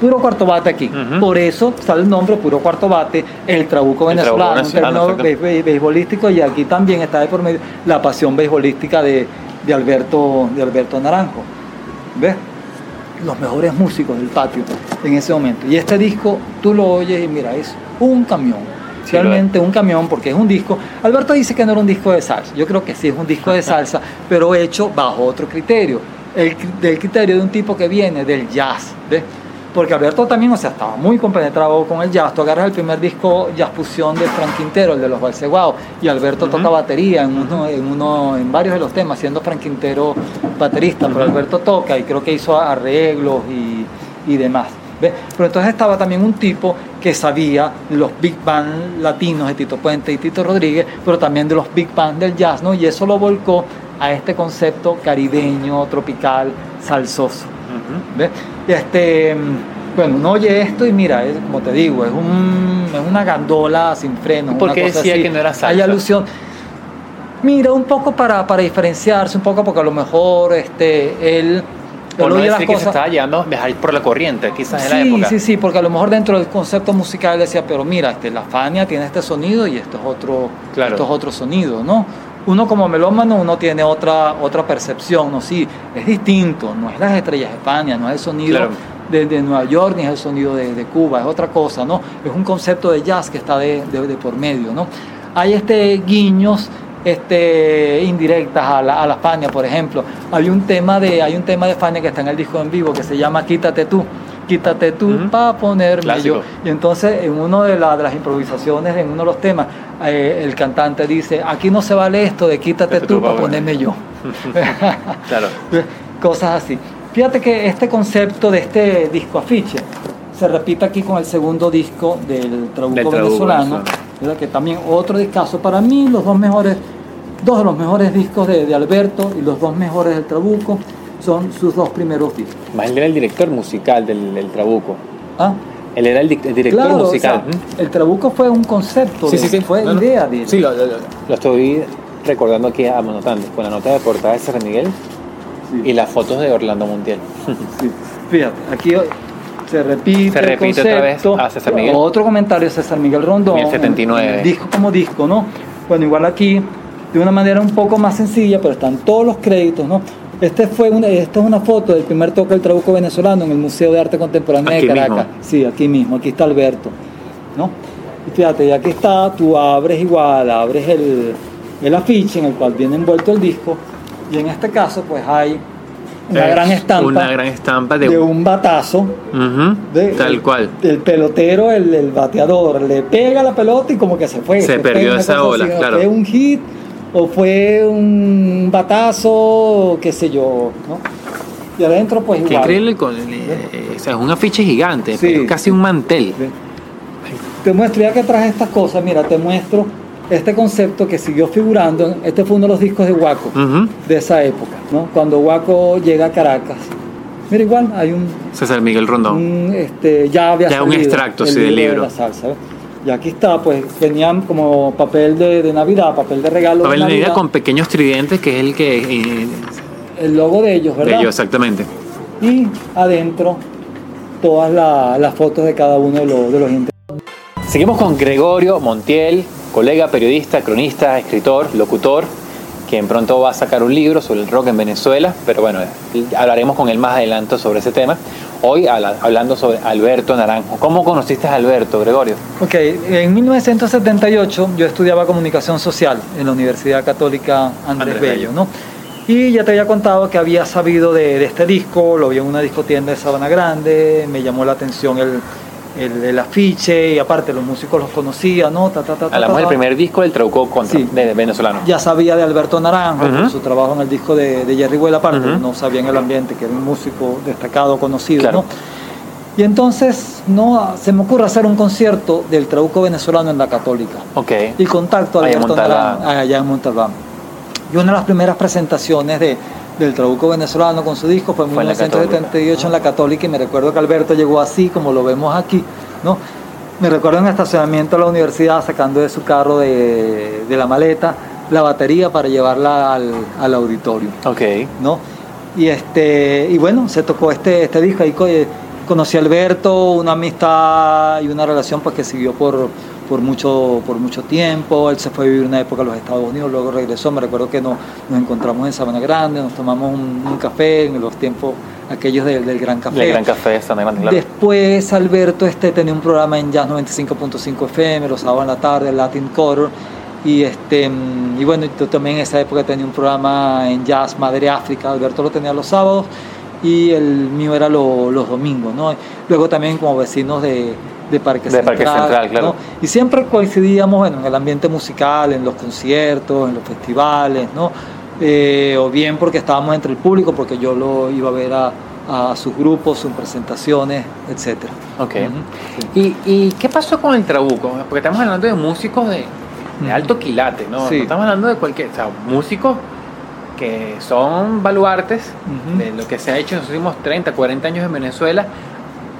puro cuarto bate aquí. Por eso sale el nombre puro cuarto bate, el trabuco El trabuco venezolano, en venezolano, términos exacto. be- be- beisbolísticos, y aquí también está de por medio la pasión beisbolística de, de Alberto, de Alberto Naranjo. ¿Ves? Los mejores músicos del patio en ese momento. Y este disco, tú lo oyes y mira, es un camión. Sí, Realmente un camión porque es un disco. Alberto dice que no era un disco de salsa. Yo creo que sí es un disco de salsa, pero hecho bajo otro criterio. El, del criterio de un tipo que viene del jazz. ¿ves? Porque Alberto también, o sea, estaba muy compenetrado con el jazz. Tú agarras el primer disco jazz fusión de Frank Quintero, el de los Balseguaos, y Alberto toca batería en uno, en uno, en varios de los temas, siendo Frank Quintero baterista, pero. Alberto toca y creo que hizo arreglos y, y demás. ¿ves? Pero entonces estaba también un tipo que sabía los big band latinos de Tito Puente y Tito Rodríguez, pero también de los big band del jazz, ¿no? Y eso lo volcó a este concepto caribeño, tropical, salsoso. Ujú. ¿Ves? Este, mm, bueno, uno oye esto y mira, es, como te digo, es, un, es una gandola sin frenos. ¿Por una qué cosa decía así. que no era salsa? Hay alusión. Mira, un poco para, para diferenciarse, un poco porque a lo mejor este, él, él no decir las que se cosas. estaba llevando viajar por la corriente, quizás en la Sí, época. sí, sí, porque a lo mejor dentro del concepto musical decía, pero mira, este, la Fania tiene este sonido y esto es otro, Claro. esto es otro sonido, ¿no? Uno como melómano, uno tiene otra, otra percepción, ¿no? Sí, es distinto, no es las estrellas de Fania, no es el sonido Claro. de, de Nueva York ni es el sonido de, de Cuba, es otra cosa, ¿no? Es un concepto de jazz que está de por medio, ¿no? Hay este guiños este, indirectas a la, a la Fania, por ejemplo. Hay un tema de hay un tema de Fania que está en el disco en vivo que se llama Quítate tú. Quítate tú Ujú. para ponerme Clásico. yo. Y entonces en una de, la- de las improvisaciones, en uno de los temas, eh, el cantante dice, aquí no se vale esto de quítate Quítate tú tú pa' para ponerme yo. Claro. Cosas así. Fíjate que este concepto de este disco afiche se repite aquí con el segundo disco del Trabuco Del Trabuco venezolano, que también otro discazo. Para mí los dos mejores, dos de los mejores discos de, de Alberto y los dos mejores del Trabuco son sus dos primeros discos. Más él era el director musical del, del Trabuco. ¿Ah? Él era el, di- el director Claro, o musical. sea, el Trabuco fue un concepto, de- fue No, no. idea de él. Sí, lo, lo- lo- estoy recordando aquí, anotando, con la nota de portada de San Miguel Sí. y las fotos de Orlando Montiel. Sí. Fíjate, aquí se repite, Se el repite otra vez a César Miguel. Otro comentario de César Miguel Rondón. 1079. en el disco como disco, ¿no? Bueno, igual aquí, de una manera un poco más sencilla, pero están todos los créditos, ¿no? Este fue una, esta es una foto del primer toque del Trabuco venezolano en el Museo de Arte Contemporánea Aquí de Caracas. mismo. Sí, aquí mismo, aquí está Alberto, ¿no? Y fíjate, y aquí está, tú abres igual, abres el, el afiche en el cual viene envuelto el disco, y en este caso, pues hay una Es gran estampa Una gran estampa de, de un batazo de- tal el- cual. El pelotero, el, el bateador, le pega la pelota y como que se fue. Se perdió esa ¿no? claro. Fue un hit o fue un batazo, qué sé yo, ¿no? Y adentro pues Qué igual. increíble. eh, o sea, es un afiche gigante, Sí. es casi un mantel. Te muestro, ya que traje estas cosas, mira, te muestro este concepto que siguió figurando. Este fue uno de los discos de Waco Ujú. de esa época, ¿no? Cuando Waco llega a Caracas. Mira, igual hay un César Miguel Rondón. un, este, ya había Ya un extracto, sí, del libro. de la salsa, ¿ves? Y aquí está, pues venían como papel de, de Navidad, papel de regalo Papel de de Navidad, Navidad con pequeños tridentes, que es el que. eh, el logo de ellos, de ¿verdad? ellos, exactamente. Y adentro todas la- las fotos de cada uno de los, de los integrantes. Seguimos con Gregorio Montiel, colega periodista, cronista, escritor, locutor, quien pronto va a sacar un libro sobre el rock en Venezuela, pero bueno, hablaremos con él más adelante sobre ese tema. Hoy hablando sobre Alberto Naranjo. ¿Cómo conociste a Alberto, Gregorio? Ok, en 1978 yo estudiaba comunicación social en la Universidad Católica Andrés, Bello, ¿no? Y ya te había contado que había sabido de, de, este disco, lo vi en una discotienda de Sabana Grande, me llamó la atención el, el, afiche y aparte los músicos los conocía, ¿no? Ta, ta, ta, Hablamos del primer disco del Trauco contra, de, venezolano. Ya sabía de Alberto Naranjo, su trabajo en el disco de, de Jerry Well aparte, no sabía en el ambiente que era un músico destacado, conocido, ¿no? Y entonces no se me ocurre hacer un concierto del Trauco venezolano en la Católica. Ok. Y contacto a Alberto Naranjo allá en Montalbán. Y una de las primeras presentaciones de, del Trabuco venezolano con su disco fue en 1978 en la Católica y me recuerdo que Alberto llegó así como lo vemos aquí, ¿no? Me recuerdo en el estacionamiento de la universidad sacando de su carro de, de la maleta la batería para llevarla al, al, auditorio. Ok. ¿no? Y, este, y bueno, se tocó este, este disco. Ahí conocí a Alberto, una amistad y una relación pues, que siguió por, por mucho, por mucho tiempo. Él se fue a vivir una época a los Estados Unidos, luego regresó. Me recuerdo que nos, nos encontramos en Sabana Grande, nos tomamos un, café en los tiempos aquellos del, del Gran Café. Del Gran Café, Sabana Grande, claro. Después Alberto este, tenía un programa en Jazz 95.5 FM, los sábados en la tarde, Latin Color. Y, este, y bueno, yo también en esa época tenía un programa en Jazz Madre África. Alberto lo tenía los sábados y el mío era los domingos. ¿no? Luego también como vecinos de de Parque Central. claro. Y siempre coincidíamos en el ambiente musical, en los conciertos, en los festivales, ¿no? Eh, o bien porque estábamos entre el público, porque yo lo iba a ver a, sus grupos, sus presentaciones, etc. Ok. ¿Y, ¿Y, qué pasó con el Trabuco? Porque estamos hablando de músicos de, alto quilate, ¿no? estamos hablando de cualquier, o sea, músicos que son baluartes de lo que se ha hecho en los últimos 30, 40 años en Venezuela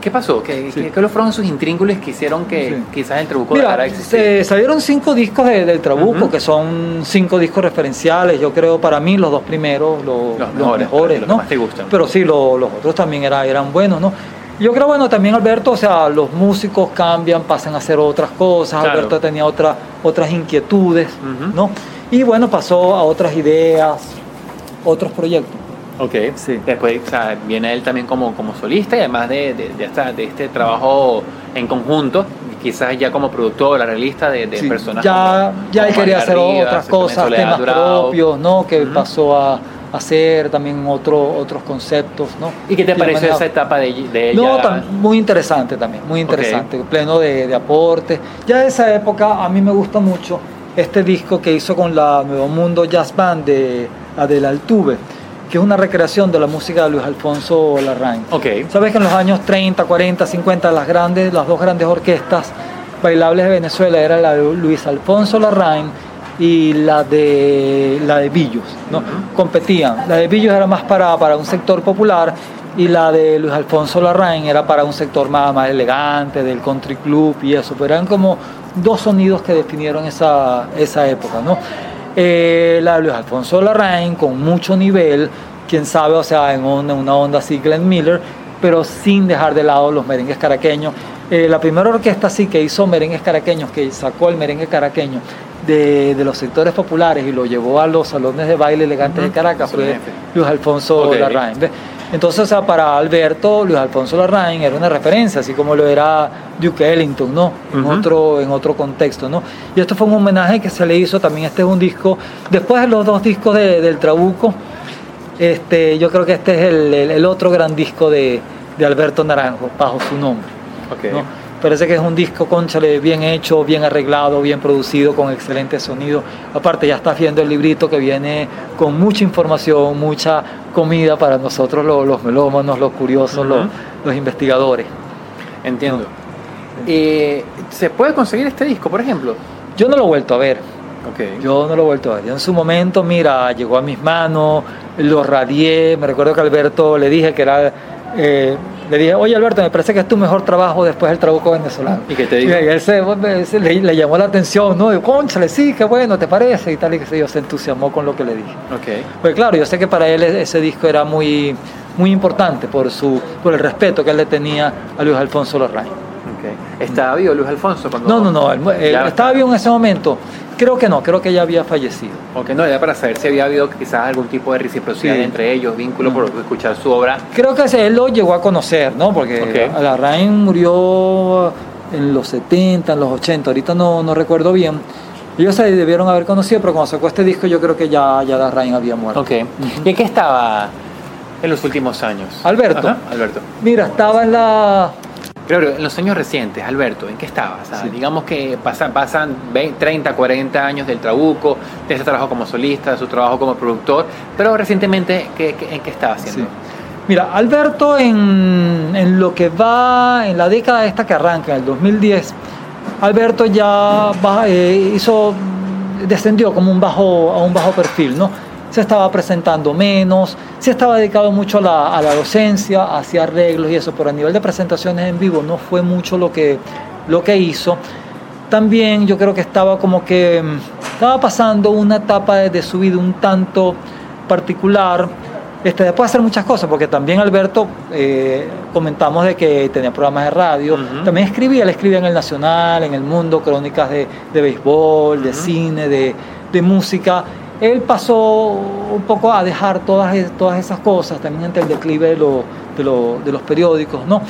¿Qué pasó? ¿Qué, ¿qué, fueron sus intríngulis que hicieron que quizás el Trabuco Mira, Se salieron cinco discos del Trabuco, que son cinco discos referenciales. Yo creo para mí los dos primeros, los, mejores, los, ¿no? más te gustan. Pero sí, los, otros también era, eran buenos, ¿no? Yo creo, bueno, también Alberto, o sea, los músicos cambian, pasan a hacer otras cosas. Alberto tenía otra, otras inquietudes, ¿no? Y bueno, pasó a otras ideas, otros proyectos. Ok, sí. Después viene él también como, como solista y además de, de, de, este trabajo en conjunto, quizás ya como productor, arreglista de, de personas. Ya, ya él quería hacer otras cosas, temas propios, ¿no? Que pasó a hacer también otro, otros conceptos, ¿no? ¿Y qué te pareció esa etapa de, de ella? No, muy interesante también, muy interesante, pleno de, de aporte. Ya de esa época a mí me gusta mucho este disco que hizo con la Nuevo Mundo Jazz Band de Adela Altuve que es una recreación de la música de Luis Alfonso Larraín. Okay. Sabes que en los años 30, 40, 50 las grandes, las dos grandes orquestas bailables de Venezuela eran la de Luis Alfonso Larraín y la de la de Billos, ¿no? Competían. La de Billos era más para, para un sector popular y la de Luis Alfonso Larraín era para un sector más, más elegante, del country club y eso, pero eran como dos sonidos que definieron esa, esa época, ¿no? Eh, la de Luis Alfonso Larraín con mucho nivel, quién sabe, o sea, en una, una onda así Glenn Miller, pero sin dejar de lado los merengues caraqueños. Eh, la primera orquesta sí que hizo merengues caraqueños, que sacó el merengue caraqueño de, de, los sectores populares y lo llevó a los salones de baile elegantes de Caracas, fue Luis Alfonso Larraín. Entonces, o sea, para Alberto, Luis Alfonso Larraín era una referencia, así como lo era Duke Ellington, ¿no? En, otro, en otro contexto, ¿no? Y esto fue un homenaje que se le hizo, también este es un disco, después de los dos discos de, del Trabuco, este, yo creo que este es el, el, otro gran disco de, de, Alberto Naranjo, bajo su nombre. Okay. Parece que es un disco, conchale, bien hecho, bien arreglado, bien producido, con excelente sonido. Aparte, ya estás viendo el librito que viene con mucha información, mucha comida para nosotros los, melómanos, los curiosos, los, investigadores. Entiendo. Eh, ¿Se puede conseguir este disco, por ejemplo? Yo no lo he vuelto a ver. Okay. Yo no lo he vuelto a ver. en su momento, mira, llegó a mis manos, lo radié. Me recuerdo que Alberto le dije que era. Eh, le dije, oye Alberto, me parece que es tu mejor trabajo después del trabajo venezolano. ¿Y qué te dijo? Y él se, le, llamó la atención, ¿no? Y, conchale, sí, qué bueno, ¿te parece? Y tal, y que se, yo se entusiasmó con lo que le dije. Okay. Pues claro, yo sé que para él ese disco era muy, muy importante por, su, por el respeto que él le tenía a Luis Alfonso Larraín. Ok. ¿Estaba vivo Luis Alfonso cuando.? No, no, no, él- él estaba vivo en ese momento. Creo que no, creo que ya había fallecido. Ok, no, era para saber si había habido quizás algún tipo de reciprocidad Sí. entre ellos, vínculo Mm. por escuchar su obra. Creo que él lo llegó a conocer, ¿no? Porque Ok. Larraín murió en los 70, en los 80, ahorita no, no recuerdo bien. Ellos se debieron haber conocido, pero cuando sacó este disco yo creo que ya, ya Larraín había muerto. Ok. ¿Y en qué estaba en los últimos años? Alberto. Ajá, Alberto. Mira, estaba en la... Claro, en los años recientes, Alberto, ¿en qué estabas? Sí. Digamos que pasa- pasan 20, 30, 40 años del Trabuco, de ese trabajo como solista, de su trabajo como productor, pero recientemente, ¿qué, qué- en qué estaba haciendo? Sí. Mira, Alberto en, en lo que va, en la década esta que arranca, en el 2010, Alberto ya ba- eh, hizo, descendió como un bajo, a un bajo perfil, ¿no? Se estaba presentando menos, se estaba dedicado mucho a la, a la docencia, hacía arreglos y eso, pero a nivel de presentaciones en vivo no fue mucho lo que, lo que hizo. También yo creo que estaba como que mm, estaba pasando una etapa de, de su vida un tanto particular. Este, después de hacer muchas cosas, porque también Alberto, eh, comentamos de que tenía programas de radio, también escribía, él escribía en El Nacional, en El Mundo, crónicas de, de béisbol, de cine, de, de música. Él pasó un poco a dejar todas, todas esas cosas, también ante el declive de, lo- de, lo- de los periódicos, ¿no?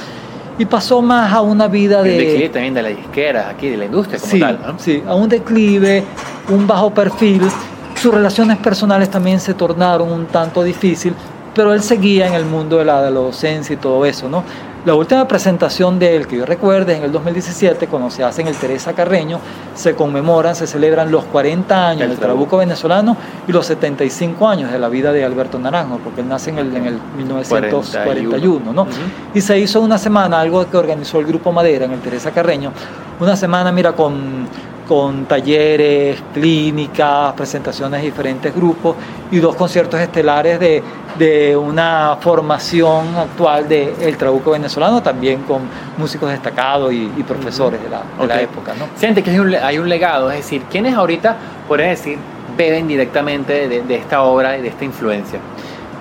Y pasó más a una vida El de... declive también de la disquera, aquí, de la industria como Sí, tal, ¿no? sí, a un declive, un bajo perfil. Sus relaciones personales también se tornaron un tanto difícil, pero él seguía en el mundo de la, docencia y todo eso, ¿no? La última presentación de él, que yo recuerde, en el 2017, cuando se hace en el Teresa Carreño, se conmemoran, se celebran los 40 años Del del Trabuco. Venezolano y los 75 años de la vida de Alberto Naranjo, porque él nace en el, en el 1941, ¿no? Y se hizo una semana, algo que organizó el Grupo Madera en el Teresa Carreño, una semana, mira, con, con talleres, clínicas, presentaciones de diferentes grupos y dos conciertos estelares de, de una formación actual del el Trabuco venezolano, también con músicos destacados y, y profesores de la, de la época, ¿no? Siente que hay un, hay un legado, es decir, ¿quiénes ahorita, podrían decir, beben directamente de, de esta obra y de esta influencia?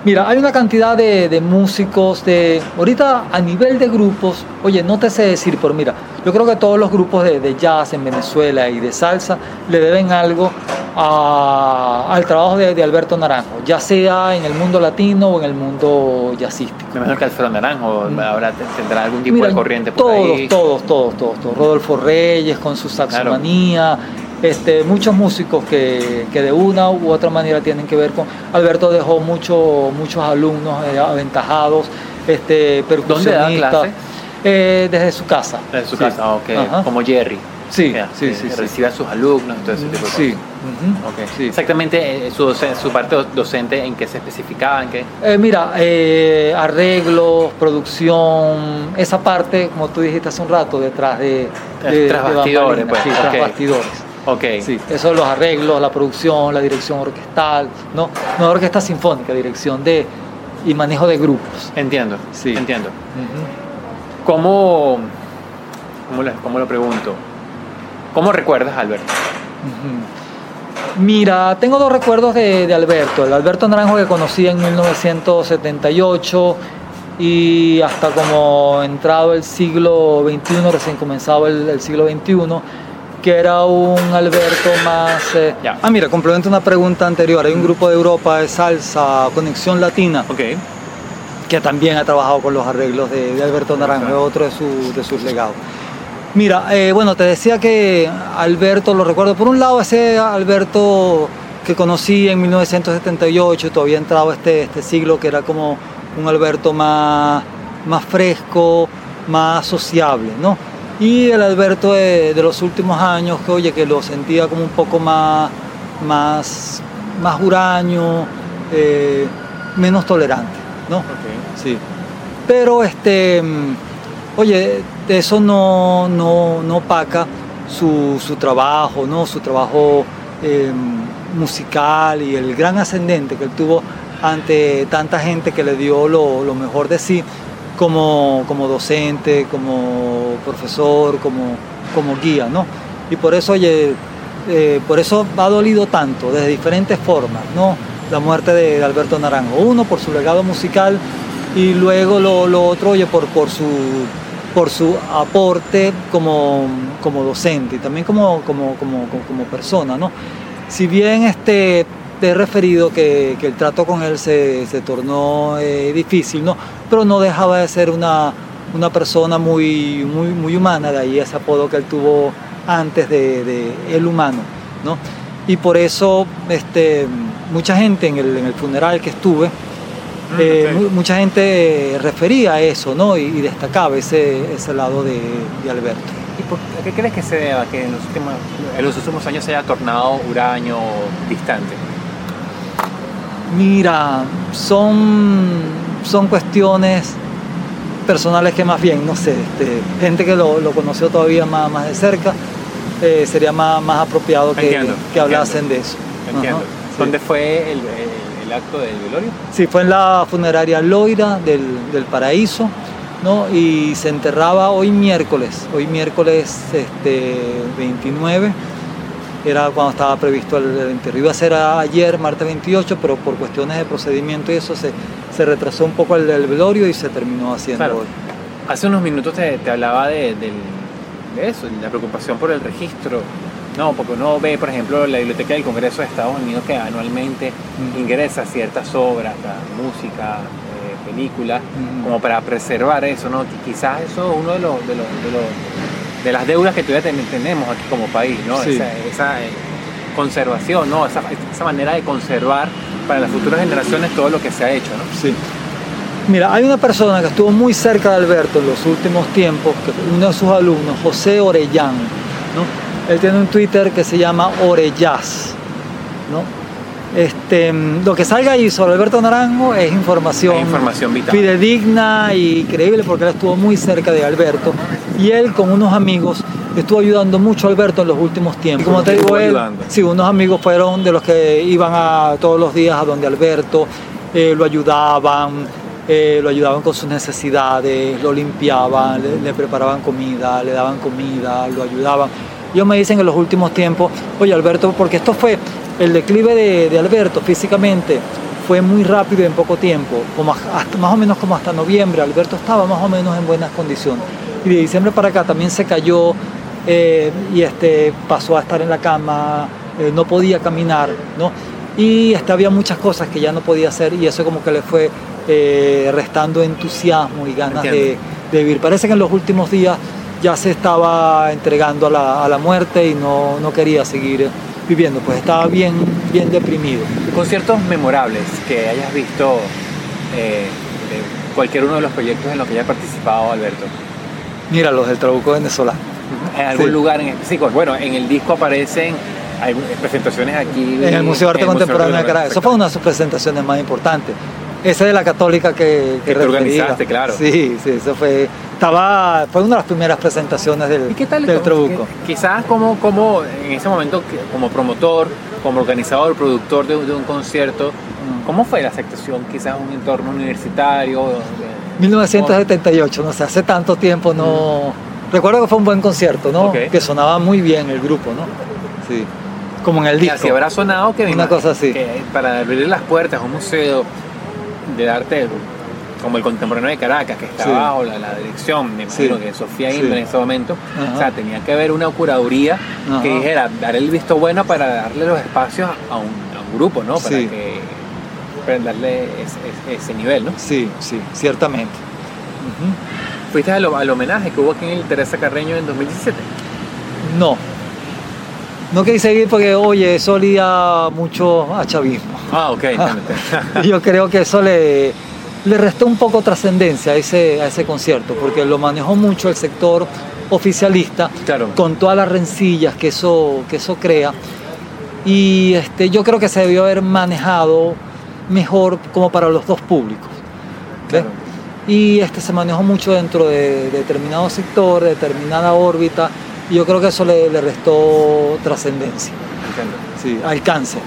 Mira, hay una cantidad de, de músicos, de ahorita a nivel de grupos, oye, no te sé decir, pero mira, yo creo que todos los grupos de, de jazz en Venezuela y de salsa le deben algo a- al trabajo de, de Alberto Naranjo, ya sea en el mundo latino o en el mundo jazzístico. Me imagino que Alfredo Naranjo Mm. ahora te- tendrá algún tipo Mira, de corriente por todos, ahí. Todos, todos, todos, todos. Rodolfo Reyes con su saxomanía, este, muchos músicos que, que de una u otra manera tienen que ver con. Alberto dejó mucho, muchos alumnos eh, aventajados, este, ¿Dónde da percusionistas. clase? Eh, desde su casa. En su Sí. casa, ok. Ajá. Como Jerry. Sí, Ya, sí, sí, a sus alumnos, todo ese tipo de cosas. Sí. Exactamente, eh, su, parte do- docente, ¿en qué se especificaba? ¿En qué? Eh, mira, eh, arreglos, producción, esa parte, como tú dijiste hace un rato, detrás de, de, Tras de bastidores, pues, sí, tras ok. bastidores. Ok. Sí, eso los arreglos, la producción, la dirección orquestal, no, no orquesta sinfónica, dirección de y manejo de grupos. Entiendo, Sí. entiendo. ¿Cómo, cómo lo pregunto? ¿Cómo recuerdas a Alberto? Mira, tengo dos recuerdos de, de Alberto. El Alberto Naranjo que conocí en 1978 y hasta como entrado el siglo XXI, recién comenzaba el, el siglo XXI, que era un Alberto más... eh. Ah, mira, complemento una pregunta anterior. Hay un grupo de Europa de salsa, Conexión Latina, Ok. que también ha trabajado con los arreglos de, de Alberto Naranjo, otro de, su- de sus legados. Mira, eh, bueno, te decía que Alberto, lo recuerdo, por un lado ese Alberto que conocí en 1978, todavía entraba este, este siglo, que era como un Alberto más, más fresco, más sociable, ¿no? Y el Alberto de, de los últimos años, que oye, que lo sentía como un poco más, más, más huraño, eh, menos tolerante, ¿no? Sí. Pero este, mm, oye, eso no, no, no opaca su, su trabajo, ¿no? Su trabajo eh, musical y el gran ascendente que él tuvo ante tanta gente que le dio lo, lo mejor de sí como, como docente, como profesor, como, como guía, ¿no? Y por eso, oye, eh, por eso ha dolido tanto, desde diferentes formas, ¿no? La muerte de, de Alberto Naranjo. Uno, por su legado musical y luego lo, lo otro, oye, por, por su por su aporte como, como docente y también como, como, como, persona. ¿no? Si bien este, te he referido que, que el trato con él se, se tornó eh, difícil, ¿no? pero no dejaba de ser una, una persona muy, muy, muy humana, de ahí ese apodo que él tuvo antes de, de el humano. ¿no? Y por eso este, mucha gente en el, en el funeral que estuve, eh, ok. mu- mucha gente refería a eso ¿no? y, y destacaba ese, ese lado de, de Alberto. ¿Y por qué crees que se deba que en los últimos, en los últimos años se haya tornado huraño distante? Mira, son, son cuestiones personales que más bien, no sé, este, gente que lo, lo conoció todavía más, más de cerca, eh, sería más, más apropiado que, Entiendo, que hablasen de eso. Entiendo. Ajá, sí. ¿Dónde fue el, el- el acto del velorio? Sí, fue en la funeraria Loira del, del Paraíso, ¿no? Y se enterraba hoy miércoles, hoy miércoles este, 29, era cuando estaba previsto el, entierro. Iba a ser ayer, martes 28, pero por cuestiones de procedimiento y eso se, se retrasó un poco el, el velorio y se terminó haciendo Claro. hoy. Hace unos minutos te, te hablaba de, del- de eso, la preocupación por el registro. No, porque uno ve, por ejemplo, la Biblioteca del Congreso de Estados Unidos que anualmente Mm. ingresa ciertas obras, música, eh, películas, Mm. como para preservar eso, ¿no? Quizás eso es uno de los, de los, de los- de las deudas que todavía ten- tenemos aquí como país, ¿no? Sí. Esa, esa, eh, conservación, ¿no? Esa, esa manera de conservar para las futuras generaciones todo lo que se ha hecho, ¿no? Sí. Mira, hay una persona que estuvo muy cerca de Alberto en los últimos tiempos, que uno de sus alumnos, José Orellán, ¿no? Él tiene un Twitter que se llama Orellas, ¿no? Este, mm, lo que salga ahí sobre Alberto Naranjo es información, información vital. fidedigna y creíble porque él estuvo muy cerca de Alberto y él con unos amigos estuvo ayudando mucho a Alberto en los últimos tiempos. Como te digo, él, sí, unos amigos fueron de los que iban a, todos los días a donde Alberto, eh, lo ayudaban, eh, lo ayudaban con sus necesidades, lo limpiaban, le, le preparaban comida, le daban comida, lo ayudaban. Ellos me dicen en los últimos tiempos, oye Alberto, porque esto fue el declive de, de Alberto físicamente, fue muy rápido en poco tiempo, como hasta, más o menos como hasta noviembre, Alberto estaba más o menos en buenas condiciones. Y de diciembre para acá también se cayó eh, y este, pasó a estar en la cama, eh, no podía caminar, ¿no? Y este, había muchas cosas que ya no podía hacer y eso como que le fue eh, restando entusiasmo y ganas de, de vivir. Parece que en los últimos días ya se estaba entregando a la, a la muerte y no, no quería seguir viviendo, pues estaba bien, bien deprimido. Conciertos memorables que hayas visto eh, de cualquier uno de los proyectos en los que haya participado Alberto. Mira, los del Trabuco venezolano. En algún Sí. lugar en específico. Bueno, en el disco aparecen algunas presentaciones aquí. En el Museo de Arte Contemporáneo de Caracas. Eso fue una de sus presentaciones más importantes. Esa de la católica que, Que tú refería. organizaste, claro. Sí, sí, eso fue. Estaba, fue una de las primeras presentaciones del, ¿Y qué tal? del Trabuco. Quizás como, como en ese momento, como promotor, como organizador, productor de, de un concierto, Mm. ¿cómo fue la aceptación? Quizás un entorno universitario. de- 1978, no sé, hace tanto tiempo no. Recuerdo que fue un buen concierto, ¿no? Que sonaba muy bien el grupo, ¿no? Sí. Como en el disco. así habrá sonado que, Una cosa así. que para abrir las puertas a un museo de arte como el contemporáneo de Caracas, que está Sí. bajo la, la dirección, me imagino Sí. que Sofía Sí. Inver en ese momento, Ajá. o sea, tenía que haber una curaduría Ajá. que dijera, dar el visto bueno para darle los espacios a un, a un grupo, ¿no? Para Sí. que para darle ese, nivel, ¿no? Sí, sí, ciertamente. Ujú. Fuiste al, al homenaje que hubo aquí en el Teresa Carreño en 2017. No. No quise ir porque, oye, eso olía mucho a chavismo. Ah, ok. yo creo que eso le, le restó un poco trascendencia a ese, a ese concierto, porque lo manejó mucho el sector oficialista, Claro. con todas las rencillas que eso, que eso crea. Y este, yo creo que se debió haber manejado mejor como para los dos públicos. Claro. Y este, se manejó mucho dentro de, de determinado sector, de determinada órbita, y yo creo que eso le, le restó trascendencia, sí, alcance.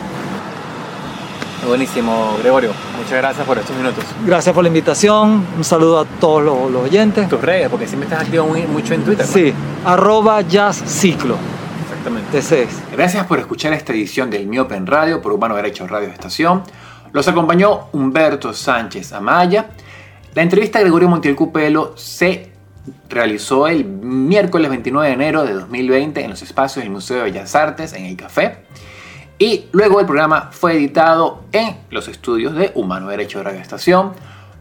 Buenísimo, Gregorio. Muchas gracias por estos minutos. Gracias por la invitación, un saludo a todos los, los oyentes. Tus redes, porque siempre estás activo muy- mucho en Twitter. ¿no? Sí, arroba jazz ciclo. Exactamente. Ese es. Gracias por escuchar esta edición del Miope en Radio por Humano Derecho Radio Estación. Los acompañó Humberto Sánchez Amaya. La entrevista a Gregorio Montiel Cupelo se realizó el miércoles 29 de enero de 2020 en los espacios del Museo de Bellas Artes, en el Café. Y luego el programa fue editado en los estudios de Humano Derecho de Radio Estación.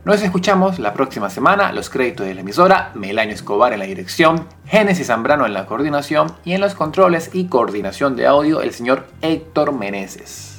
Nos escuchamos la próxima semana. Los créditos de la emisora, Melanio Escobar en la dirección, Génesis Zambrano en la coordinación y en los controles y coordinación de audio, el señor Héctor Meneses.